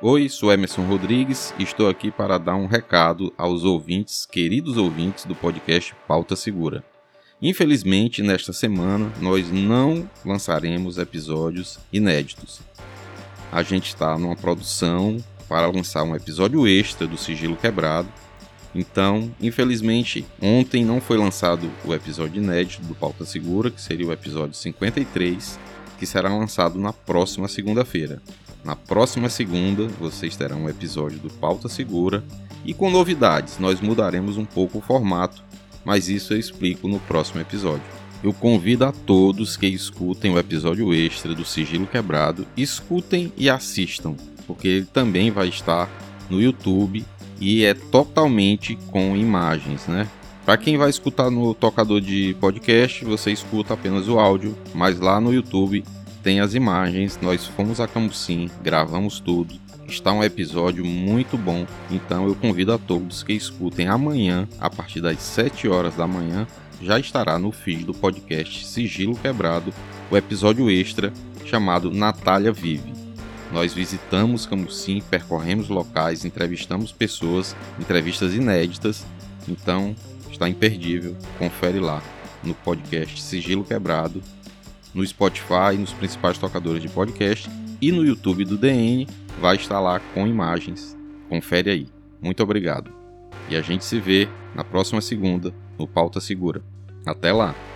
Oi, sou Emerson Rodrigues e estou aqui para dar um recado aos ouvintes, queridos ouvintes do podcast Pauta Segura. Infelizmente, nesta semana nós não lançaremos episódios inéditos. A gente está numa produção para lançar um episódio extra do Sigilo Quebrado. Então, infelizmente, ontem não foi lançado o episódio inédito do Pauta Segura, que seria o episódio 53, que será lançado na próxima segunda-feira. Na próxima segunda, vocês terão um episódio do Pauta Segura e com novidades. Nós mudaremos um pouco o formato, mas isso eu explico no próximo episódio. Eu convido a todos que escutem o episódio extra do Sigilo Quebrado, escutem e assistam, porque ele também vai estar no YouTube e é totalmente com imagens, né? Para quem vai escutar no tocador de podcast, você escuta apenas o áudio, mas lá no YouTube tem as imagens. Nós fomos a Camusim, gravamos tudo. Está um episódio muito bom, então eu convido a todos que escutem amanhã, a partir das 7 horas da manhã, já estará no feed do podcast Sigilo Quebrado, o episódio extra chamado Natália Vive. Nós visitamos Camusim, percorremos locais, entrevistamos pessoas, entrevistas inéditas, então está imperdível, confere lá no podcast Sigilo Quebrado no Spotify, nos principais tocadores de podcast e no YouTube do DN vai estar lá com imagens. Confere aí. Muito obrigado. E a gente se vê na próxima segunda no Pauta Segura. Até lá!